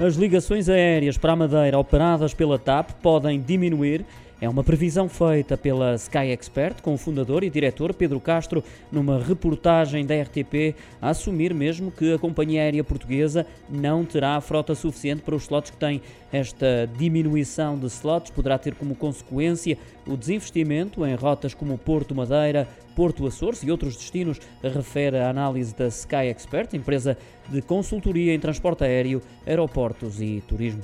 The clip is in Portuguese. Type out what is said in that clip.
As ligações aéreas para a Madeira operadas pela TAP podem diminuir é uma previsão feita pela Sky Expert, com o fundador e diretor Pedro Castro, numa reportagem da RTP, a assumir mesmo que a companhia aérea portuguesa não terá frota suficiente para os slots que tem. Esta diminuição de slots poderá ter como consequência o desinvestimento em rotas como Porto Madeira, Porto Açores e outros destinos, refere a análise da Sky Expert, empresa de consultoria em transporte aéreo, aeroportos e turismo.